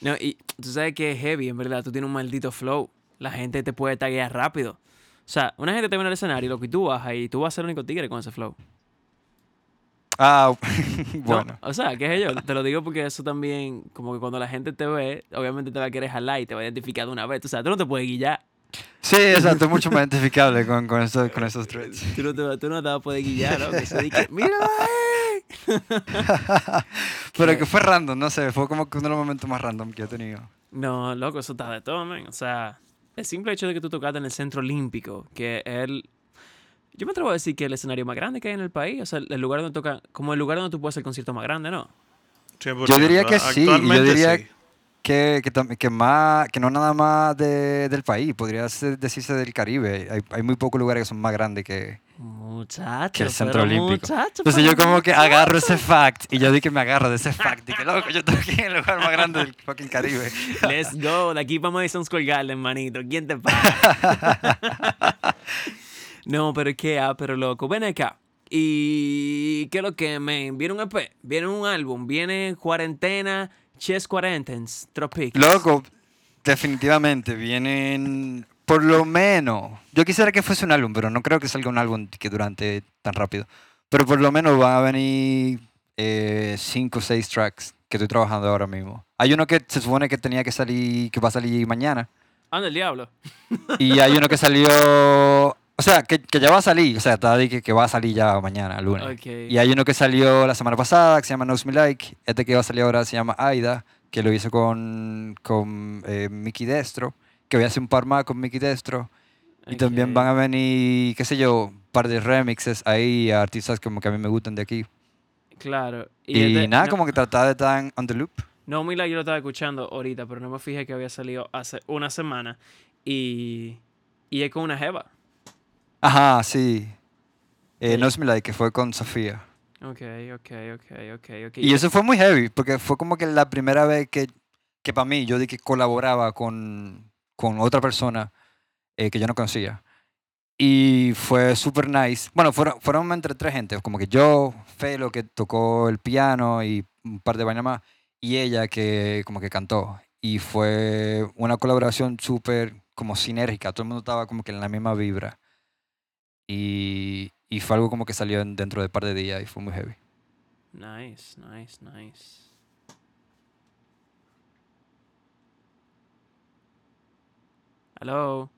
No, y tú sabes que es heavy, en verdad. Tú tienes un maldito flow. La gente te puede taguear rápido. O sea, una gente te ve en el escenario, lo que tú bajas y tú vas a ser el único tigre con ese flow. Ah, No, bueno. o sea, qué sé yo, te lo digo porque eso también, como que cuando la gente te ve, obviamente te va a querer jalar y te va a identificar de una vez. O sea, tú no te puedes guillar. Sí, exacto, mucho más identificable con, con, esos, con esos threads. Tú no te, vas- tú no te vas a poder guillar, ¿no? Que se diga, míralo ahí. Pero que fue random, no sé, fue como uno de los momentos más random que he tenido. No, loco, eso está de todo, man. O sea, el simple hecho de que tú tocaste en el Centro Olímpico, que el... Yo me atrevo a decir que es el escenario más grande que hay en el país. O sea, el lugar donde toca... Como el lugar donde tú puedes hacer el concierto más grande, ¿no? 100%. Yo diría que sí, yo diría sí. Que, que, más, que no nada más de- del país, podría ser- decirse del Caribe. Hay, hay muy pocos lugares que son más grandes que, Muchacho. que el Centro Olímpico. muchacho, Entonces yo como que muchacho. agarro ese fact y yo di que me agarro de ese fact y que loco, yo estoy aquí en el lugar más grande del fucking Caribe. Let's go. De aquí para Madison Square Garden, manito. ¿Quién te paga? no, pero es que, ah, pero loco. Ven acá. ¿Y qué es lo que, man? ¿Viene un EP? ¿Viene un álbum? ¿Viene cuarentena? Chess Quarantens? Tropics. Loco, definitivamente vienen por lo menos. Yo quisiera que fuese un álbum, pero no creo que salga un álbum que durante tan rápido. Pero por lo menos van a venir eh, cinco o seis tracks que estoy trabajando ahora mismo. Hay uno que se supone que tenía que salir, que va a salir mañana. Anda el diablo. Y hay uno que salió, o sea, que, que ya va a salir, o sea, está que, que va a salir ya mañana, lunes. Y hay uno que salió la semana pasada que se llama Knows Me Like. Este que va a salir ahora se llama Aida, que lo hizo con, con eh, Mickey Destro. Que voy a hacer un par más con Mickey Destro. Y también van a venir, qué sé yo, un par de remixes ahí a artistas como que a mí me gustan de aquí. Claro. Y, nada, no- como que tratar de estar en- on the loop. No, Mila, yo lo estaba escuchando ahorita, pero no me fijé que había salido hace una semana. Y, y es con una jeva. Ajá, sí. Eh, Sí. Knows Me Like, que fue con Sofía. Ok, ok, ok, ok, ok. Y eso fue muy heavy, porque fue como que la primera vez que, que para mí yo di que colaboraba con, con otra persona eh, que yo no conocía. Y fue súper nice. Bueno, fueron, fueron entre tres gente, como que yo, Felo, que tocó el piano y un par de vainas más, y ella que como que cantó. Y fue una colaboración súper como sinérgica, todo el mundo estaba como que en la misma vibra. Y, y fue algo como que salió en- dentro de un par de días y fue muy heavy. Nice, nice, nice. Hello.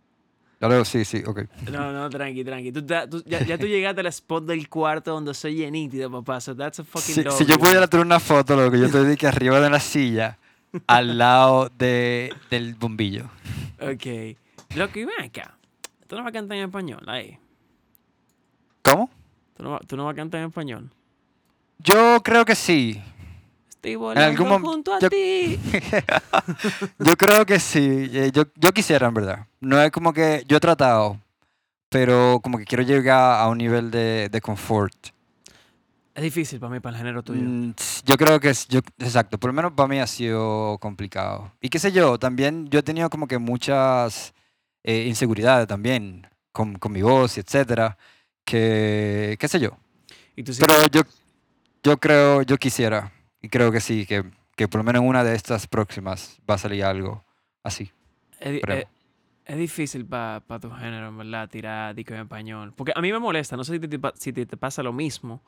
Luego, sí, sí, ok. No, no, tranqui, tranqui. Tú, ta- tú- ya, ya tú llegaste al spot del cuarto donde soy nítido, papá. So that's a fucking Si, si yo pudiera tener una foto, lo que yo te dije arriba de la silla, al lado de, del bombillo. Ok. Lo que ven acá. Tú no vas a cantar en español, ahí. ¿Cómo? Tú no, va- tú no vas a cantar en español. Yo creo que sí. Estoy volando algún mom- junto a yo- ti. Yo creo que sí. Eh, Yo, yo quisiera, en verdad. No es como que yo he tratado, pero como que quiero llegar a un nivel de, de confort. Es difícil para mí, para el género tuyo. Mm, Yo creo que es, yo, exacto, por lo menos para mí ha sido complicado. Y qué sé yo, también yo he tenido como que muchas eh, inseguridades también con, con mi voz y etcétera, que qué sé yo. Y tú Pero yo, yo creo, yo quisiera, y creo que sí, que, que por lo menos en una de estas próximas va a salir algo así. es, di- creo. es- es difícil para tu género, en verdad, tirar disco en español. Porque a mí me molesta, no sé si te, pa- si te, te pasa lo mismo,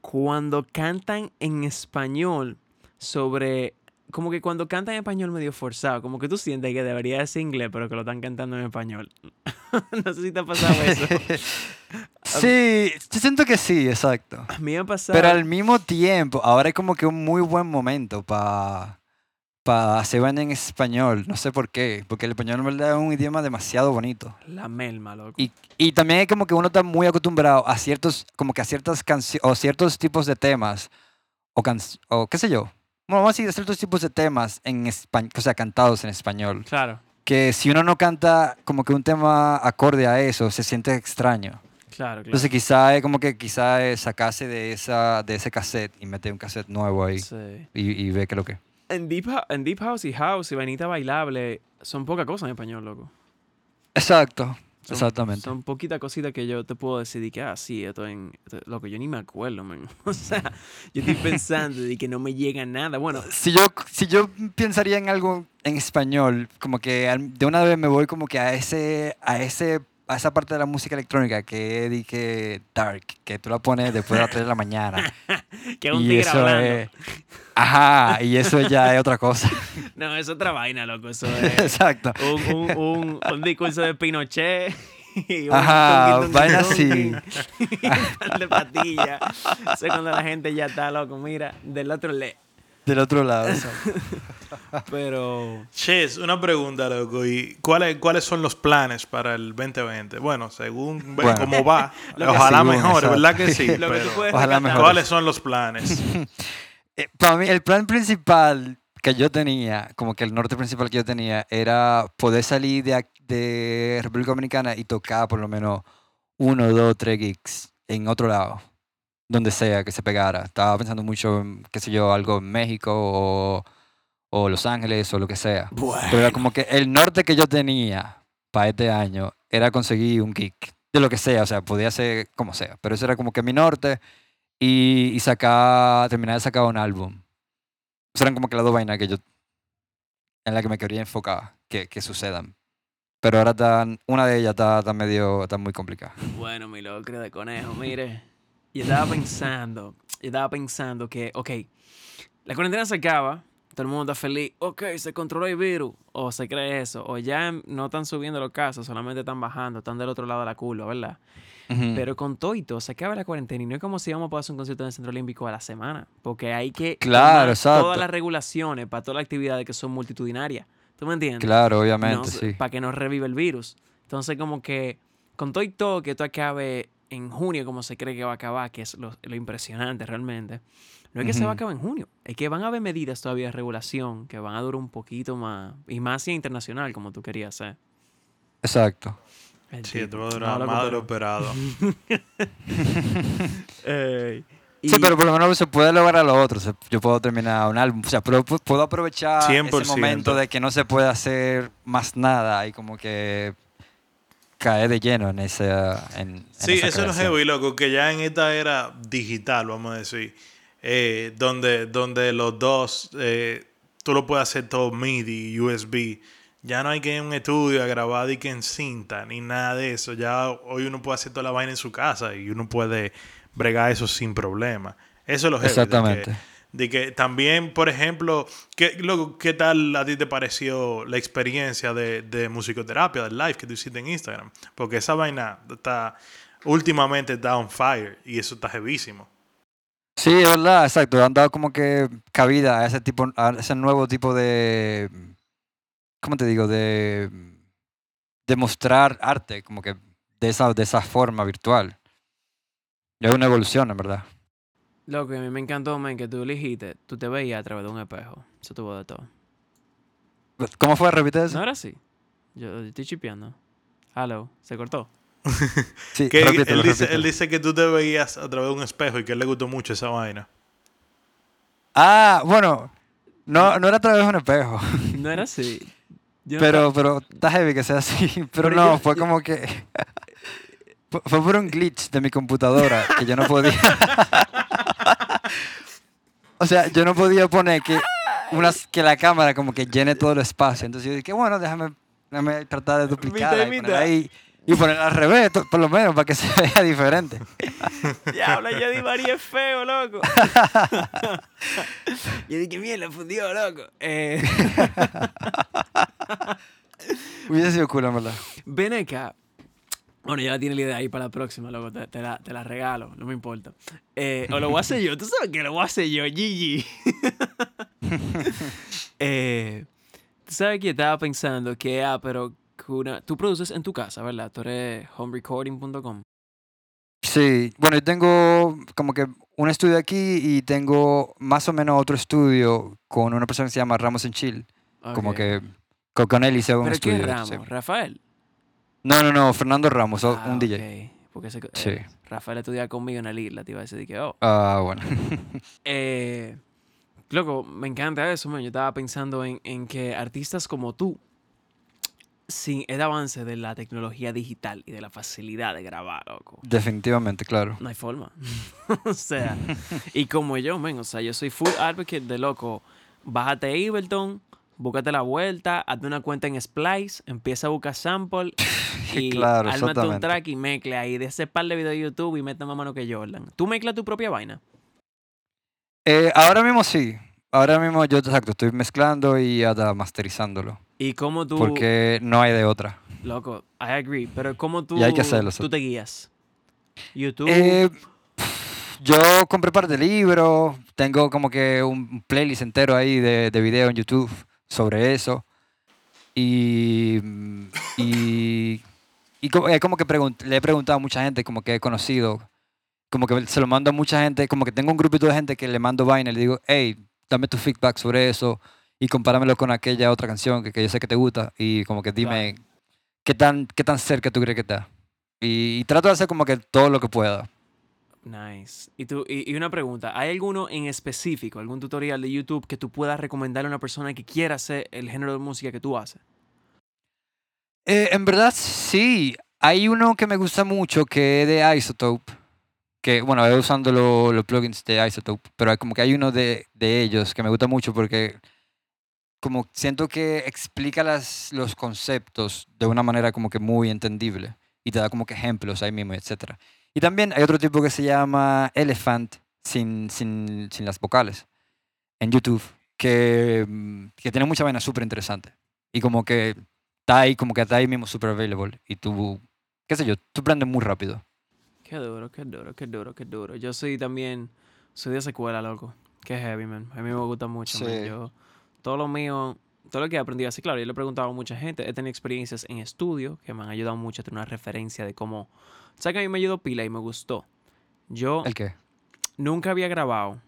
cuando cantan en español sobre como que cuando cantan en español medio forzado, como que tú sientes que debería ser inglés, pero que lo están cantando en español. no sé si te ha pasado eso. Sí, yo siento que sí, exacto. A mí me ha pasado. Pero al mismo tiempo, ahora es como que un muy buen momento para para hacer vaina en español. No sé por qué, porque el español en verdad es un idioma demasiado bonito. La melma, loco. Y, y también es como que uno está muy acostumbrado a ciertos, como que a ciertas canciones, o ciertos tipos de temas, o, can o qué sé yo. Bueno, vamos a decir, ciertos tipos de temas en español, o sea, cantados en español. Claro, Que si uno no canta como que un tema acorde a eso, se siente extraño. Claro, claro. Entonces quizá es como que quizá es sacarse de, esa, de ese cassette y meter un cassette nuevo ahí Sí. y, y ver qué es lo que. En deep, Hou- en deep House y House y vainita bailable son pocas cosas en español, loco. Exacto, Son- exactamente. Son poquitas cositas que yo te puedo decir de que, ah, sí, esto en... esto- loco, yo ni me acuerdo, man. O sea, yo estoy pensando de que no me llega nada. Bueno, Si yo, si yo pensaría en algo en español, como que de una vez me voy como que a ese, a ese, a esa parte de la música electrónica que que dark, que tú la pones después de las 3 de la mañana. que un y tigre eso es, ajá, y eso ya es otra cosa. No, es otra vaina, loco. Eso es Exacto. un, un, un, un discurso de Pinochet. Y un Ajá, tunqui, vaina así. un de patillas. Eso es cuando la gente ya está loco, mira, del otro le. Del otro lado. exacto. Pero Ches, una pregunta, loco. ¿Y cuáles, cuáles son los planes para el 2020? Bueno, según ve- Bueno. cómo va, ojalá Según, mejor, exacto. ¿verdad que sí? lo que tú Pero, puedes ojalá mejor. ¿Cuáles son los planes? Eh, para mí, el plan principal que yo tenía, como que el norte principal que yo tenía, era poder salir de República Dominicana y tocar por lo menos uno, dos, tres gigs en otro lado, donde sea que se pegara. Estaba pensando mucho en, qué sé yo, algo en México o, o Los Ángeles o lo que sea. Pero era como que el norte que yo tenía para este año era conseguir un gig, de lo que sea, o sea, podía ser como sea, pero eso era como que mi norte y, y sacar, terminar de sacar un álbum. Esas eran como que las dos vainas que yo, en la que me quería enfocar, que, que sucedan. Pero ahora están, una de ellas está, está medio, está muy complicada. Bueno, mi locre de conejo, mire. Yo estaba pensando, yo estaba pensando que, ok, la cuarentena se acaba, todo el mundo está feliz, ok, se controló el virus, o se cree eso, o ya no están subiendo los casos, solamente están bajando, están del otro lado de la curva, ¿verdad? Ujú. Pero con todo y todo, se acaba la cuarentena y no es como si íbamos a poder hacer un concierto en el Centro Olímpico a la semana, porque hay que Claro, exacto. todas las regulaciones para todas las actividades que son multitudinarias. ¿Tú me entiendes? Claro, obviamente, sí. Para que no revive el virus. Entonces, como que con todo y todo que esto acabe en junio, como se cree que va a acabar, que es lo, lo impresionante realmente, no es que se va a acabar en junio, es que van a haber medidas todavía de regulación que van a durar un poquito más, y más si internacional, como tú querías hacer. Exacto. El Sí, te va a No, durar loco, más de lo y- Sí, pero por lo menos se puede lograr lo otro. Yo puedo terminar un álbum. O sea, puedo aprovechar 100%. ese momento de que no se puede hacer más nada y como que caer de lleno en esa. En, en Sí, esa eso es lo heavy, loco, que ya en esta era digital, vamos a decir, eh, donde, donde los dos, eh, tú lo puedes hacer todo MIDI, USB, ya no hay que ir a un estudio a grabar y que en cinta, ni nada de eso, ya hoy uno puede hacer toda la vaina en su casa y uno puede bregar eso sin problema. Eso es lo heavy. que- Exactamente. De que también, por ejemplo, ¿qué, loco, ¿qué tal a ti te pareció la experiencia de, de musicoterapia, del live que tú hiciste en Instagram? Porque esa vaina está, últimamente está on fire y eso está heavísimo. Sí, es verdad, exacto. Han dado como que cabida a ese tipo, ese nuevo tipo de. ¿Cómo te digo? De. De mostrar arte, como que de esa, de esa forma virtual. Ya es una evolución, en verdad. Loco, y a mí me encantó, man, que tú elegiste, tú te veías a través de un espejo. Eso tuvo de todo. ¿Cómo fue? ¿Repite eso? ¿No era así? Yo, yo estoy chipeando. Hello, ¿se cortó? Sí, Que repítelo, él, dice, él dice que tú te veías a través de un espejo y que él le gustó mucho esa vaina. Ah, bueno. No, no era a través de un espejo. No era así. Yo no Pero, pero está heavy que sea así. Pero, Pero no, yo- fue yo- como que. fue- Fue por un glitch de mi computadora que yo no podía. o sea, yo no podía poner que, unas, que la cámara como que llene todo el espacio. Entonces yo dije, bueno, déjame, déjame tratar de duplicarla y, ponerla ahí, y ponerla al revés, por lo menos, para que se vea diferente. Diablo, yo di María es feo, loco. yo dije, mierda, fundió, loco. Eh, Hubiese sido cool, en verdad. ven acá. Bueno, ya la tiene la idea ahí para la próxima, loco. Te, te la, te la regalo, no me importa. Eh, o lo voy a hacer yo. Tú sabes que lo voy a hacer yo, Gigi. eh, tú sabes que estaba pensando que, ah, pero una- tú produces en tu casa, ¿verdad? Tú eres homerecording.com. Sí, bueno, yo tengo como que un estudio aquí y tengo más o menos otro estudio con una persona que se llama Ramos en Chill. Como Ok. que con, él hice un ¿Pero qué estudio. Ramos? sí. ¿Rafael? No, no, no, Fernando Ramos, Ah, un DJ. Porque ese- eh, Sí. Rafael estudia conmigo en el isla, te iba a decir que, oh. Ah, bueno. Eh, loco, me encanta eso, man. Yo estaba pensando en, en que artistas como tú, sin el avance de la tecnología digital y de la facilidad de grabar, loco, Definitivamente, claro. no hay forma. o sea, y como yo, men, o sea, yo soy full advocate de loco. Bájate Ableton, búscate la vuelta, hazte una cuenta en Splice, empieza a buscar sample y Claro, ármate un track y mezcla ahí de ese par de videos de YouTube y mete más mano que Jordan. ¿Tú mezclas tu propia vaina? Eh, ahora mismo sí. Ahora mismo yo, exacto, estoy mezclando y hasta masterizándolo. ¿Y cómo tú...? Porque no hay de otra. Loco, I agree. Pero ¿cómo tú, Y hay que hacerlo, tú te guías? YouTube. Eh, yo compré par de libros, tengo como que un playlist entero ahí de, de video en YouTube sobre eso. Y, y, y como, eh, como que le he preguntado a mucha gente como que he conocido, como que se lo mando a mucha gente, como que tengo un grupito de gente que le mando vaina y le digo, hey, dame tu feedback sobre eso y compáramelo con aquella otra canción que, que yo sé que te gusta y como que dime qué tan, qué tan cerca tú crees que está. Y, y trato de hacer como que todo lo que pueda. Nice. Y, tú, y, una pregunta, ¿hay alguno en específico, algún tutorial de YouTube que tú puedas recomendarle a una persona que quiera hacer el género de música que tú haces? Eh, en verdad, sí. Hay uno que me gusta mucho que es de Isotope. Que, bueno, voy usando lo- los plugins de Isotope. Pero hay como que hay uno de, de ellos que me gusta mucho porque como siento que explica las, los conceptos de una manera como que muy entendible. Y te da como que ejemplos ahí mismo, etc. Y también hay otro tipo que se llama Elephant sin, sin, sin las vocales en YouTube. Que, mm, que tiene mucha vaina súper interesante. Y como que está ahí, como que está ahí mismo super available. Y tú, qué sé yo, tú aprendes muy rápido. Qué duro, qué duro, qué duro, qué duro. Yo soy también, soy de secuela, loco. Qué heavy, man. A mí me gusta mucho, man. Sí. Yo, todo lo mío, todo lo que he aprendido así, claro, yo le he preguntado a mucha gente. He tenido experiencias en estudio que me han ayudado mucho a tener una referencia de cómo... ¿Sabes que a mí me ayudó pila y me gustó? Yo ¿El qué? nunca había grabado.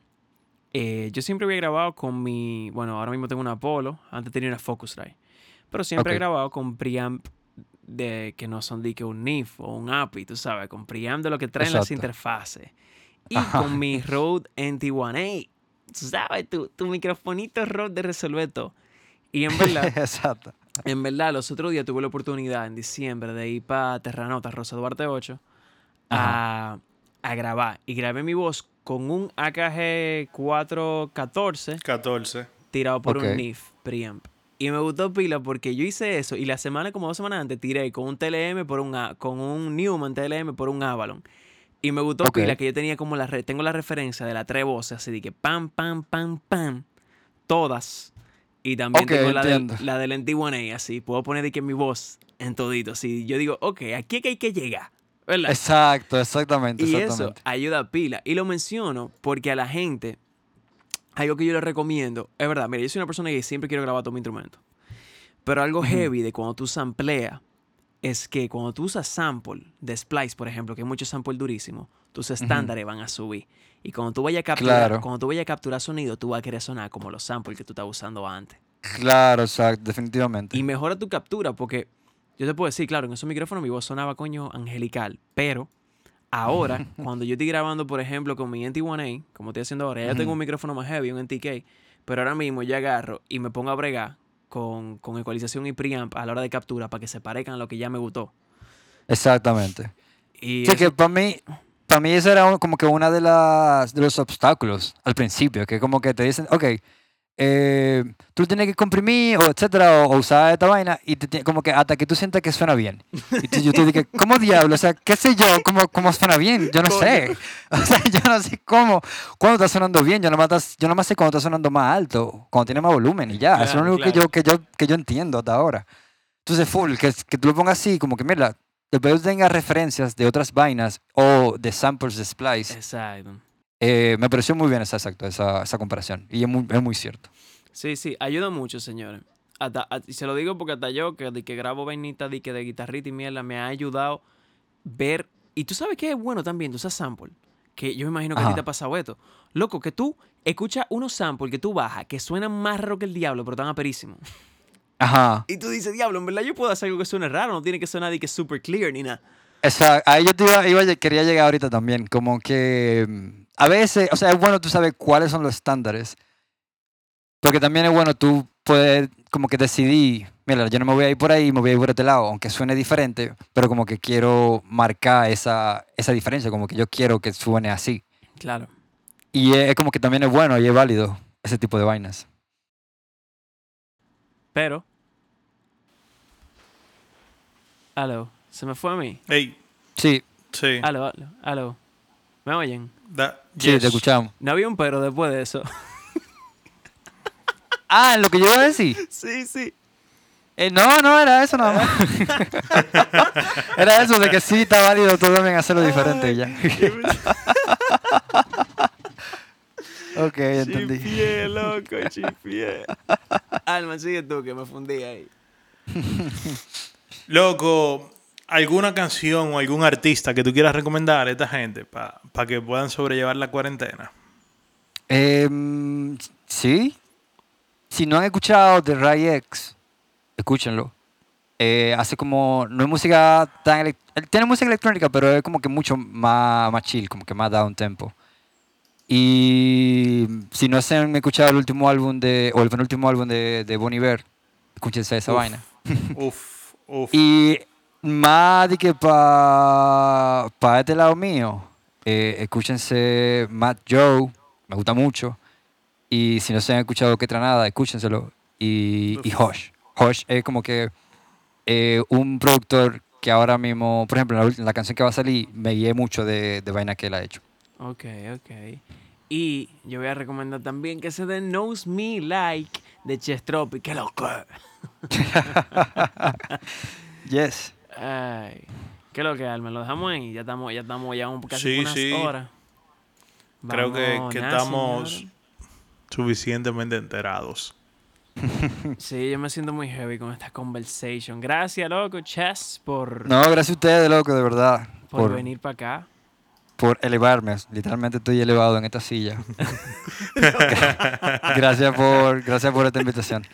Eh, yo siempre había grabado con mi... Bueno, ahora mismo tengo una Apollo. Antes tenía una Focusrite. Pero siempre he grabado con preamp de que no son de que un NIF o un API, tú sabes, con preamp de lo que traen las Exacto. interfaces. Y Ajá. con mi Rode NT1A. Tú sabes, tu, tu microfonito Rode de resolver todo. Y en verdad, Exacto. en verdad, los otros días tuve la oportunidad en diciembre de ir para Terranota, Rosa Duarte 8, a, a grabar. Y grabé mi voz con un AKG 414 14. tirado por un NIF preamp. Y me gustó pila porque yo hice eso y la semana, como dos semanas antes, tiré con un TLM por un, A- con un Newman TLM por un Avalon. Y me gustó pila que yo tenía como la, re- tengo la referencia de las tres voces, así de que pam, pam, pam, pam, todas. Y también tengo la, del, entiendo. la del NT1A, así. Puedo poner que mi voz en todito, así. Yo digo, ok, aquí es que hay que llegar, ¿verdad? Exacto, exactamente, Y eso exactamente. ayuda a pila. Y lo menciono porque a la gente, algo que yo les recomiendo, es verdad, mira, yo soy una persona que siempre quiero grabar todo mi instrumento. Pero algo heavy de cuando tú sampleas es que cuando tú usas sample de Splice, por ejemplo, que hay muchos samples durísimos, tus estándares van a subir. Y cuando tú vayas a capturar, Claro. cuando tú vayas a capturar sonido, tú vas a querer sonar como los samples que tú estabas usando antes. Claro, exacto, definitivamente. Y mejora tu captura porque yo te puedo decir, claro, en esos micrófonos mi voz sonaba coño angelical, pero ahora, cuando yo estoy grabando, por ejemplo, con mi NT1A, como estoy haciendo ahora, ya tengo un micrófono más heavy, un NTK, pero ahora mismo ya agarro y me pongo a bregar con, con ecualización y preamp a la hora de captura para que se parezcan a lo que ya me gustó. Exactamente. Y Sí, eso- que para mí, para mí eso era como que una de las de los obstáculos al principio, que como que te dicen, ok, eh, tú tienes que comprimir o etcétera, o, o usar esta vaina, y te como que hasta que tú sientas que suena bien. Y tú- yo te dije, ¿cómo diablo? O sea, qué sé yo, ¿cómo, cómo suena bien? Yo no sé. O sea, yo no sé cómo, cuándo está sonando bien. Yo nomás, yo nomás sé cuando está sonando más alto, cuando tiene más volumen y ya. Eso es lo Claro, único que, claro. yo, que, yo, que yo entiendo hasta ahora. Entonces, full, que, que tú lo pongas así, como que mira, después tengas referencias de otras vainas o de samples de Splice. Exacto. Eh, me pareció muy bien esa, exacto, esa, esa comparación. Y es muy, es muy cierto. Sí, sí, ayuda mucho, señores. Hasta, a- y se lo digo porque hasta yo, que, de que grabo vainitas de, que de guitarrita y mierda, me ha ayudado ver. Y tú sabes que es bueno también, tú usas sample. Que yo me imagino que a ti te ha pasado esto. Loco, que tú escuchas unos samples que tú bajas, que suenan más raro que el diablo, pero tan aperísimos. Ajá. Y tú dices, diablo, en verdad yo puedo hacer algo que suene raro, no tiene que sonar de que super clear ni nada. Esa, ahí yo te iba, iba quería llegar ahorita también. Como que mm, a veces, o sea, es bueno tú sabes cuáles son los estándares. Porque también es bueno tú poder como que decidir, mira, yo no me voy a ir por ahí, me voy a ir por este lado, aunque suene diferente, pero como que quiero marcar esa, esa diferencia, como que yo quiero que suene así. Claro. Y es, es como que también es bueno y es válido ese tipo de vainas. Pero. Aló, se me fue a mí. Ey, Sí, sí. Aló, aló, aló. ¿Me oyen? Da- sí, yes. te escuchamos. No había un pero después de eso. Ah, lo que yo iba a decir. sí, sí. Eh, no, no, era eso nada más. era eso de que sí está válido tú también hacerlo diferente y ya. ok, entendí. Chipié, loco, chipié. Alma, sigue tú que me fundí ahí. Loco, ¿alguna canción o algún artista que tú quieras recomendar a esta gente para que puedan sobrellevar la cuarentena? Em, sí. Si no han escuchado The Ray X, escúchenlo. Eh, hace como. No es música tan. él Tiene música electrónica, pero es como que mucho más, más chill, como que más down tempo. Y si no se han escuchado el último álbum de. o el penúltimo álbum de, de Bon Iver, escúchense esa Uf. vaina. Uf, uf. Y más de que para pa este lado mío, eh, escúchense Matt Joe, me gusta mucho. Y si no se han escuchado que nada, escúchenselo. Y, y Uf. Hush. Hush es como que eh, un productor que ahora mismo, por ejemplo, en la, en la canción que va a salir, me guié mucho de, de vaina que él ha hecho. Ok, ok. Y yo voy a recomendar también que se den Knows Me Like de Chess Tropic. ¡Qué loco! Yes. Ay, ¿Qué lo que, Alma? Lo dejamos ahí. Ya estamos, ya estamos ya un casi Sí, unas sí. horas. Creo que, Vamos, que nada, estamos suficientemente enterados. Sí, yo me siento muy heavy con esta conversation. Gracias, loco, Chess, por, No, gracias a ustedes, loco, de verdad. por, Por, venir para acá. por elevarme. Literalmente estoy elevado en esta silla. gracias, por, gracias por esta invitación.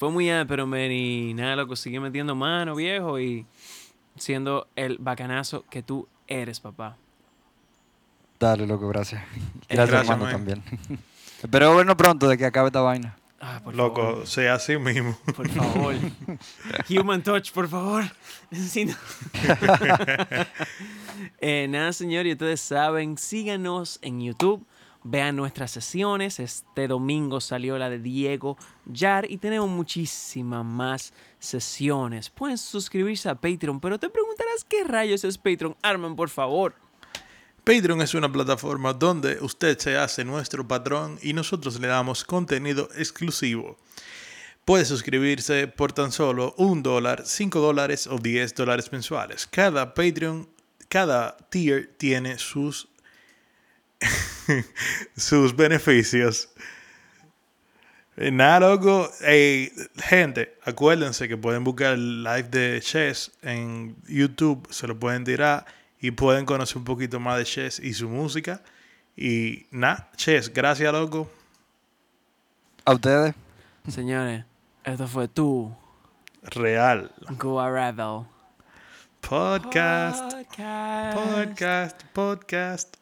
Fue muy pero men, y nada, loco, sigue metiendo mano, viejo, y siendo el bacanazo que tú eres, papá. Dale, loco, gracias. Eh, Gracias, gracias, hermano, man. también. Espero vernos pronto de que acabe esta vaina. Ah, por Loco, favor. sea así mismo. Por favor. Human Touch, por favor. Necesito. Eh, nada, señor, y ustedes saben, síganos en YouTube. Vean nuestras sesiones. Este domingo salió la de Diego Yar y tenemos muchísimas más sesiones. Pueden suscribirse a Patreon, pero te preguntarás qué rayos es Patreon. Arman, por favor. Patreon es una plataforma donde usted se hace nuestro patrón y nosotros le damos contenido exclusivo. Puede suscribirse por tan solo un dólar, cinco dólares o 10 dólares mensuales. Cada Patreon, cada tier tiene sus, sus beneficios. Nada, loco. Ey, gente, acuérdense que pueden buscar el live de Chess en YouTube, se lo pueden tirar y pueden conocer un poquito más de Chess y su música. Y nada, Chess, gracias, loco. A ustedes. Señores, esto fue tú, Real. Go Rebel. Podcast, Podcast. podcast, podcast.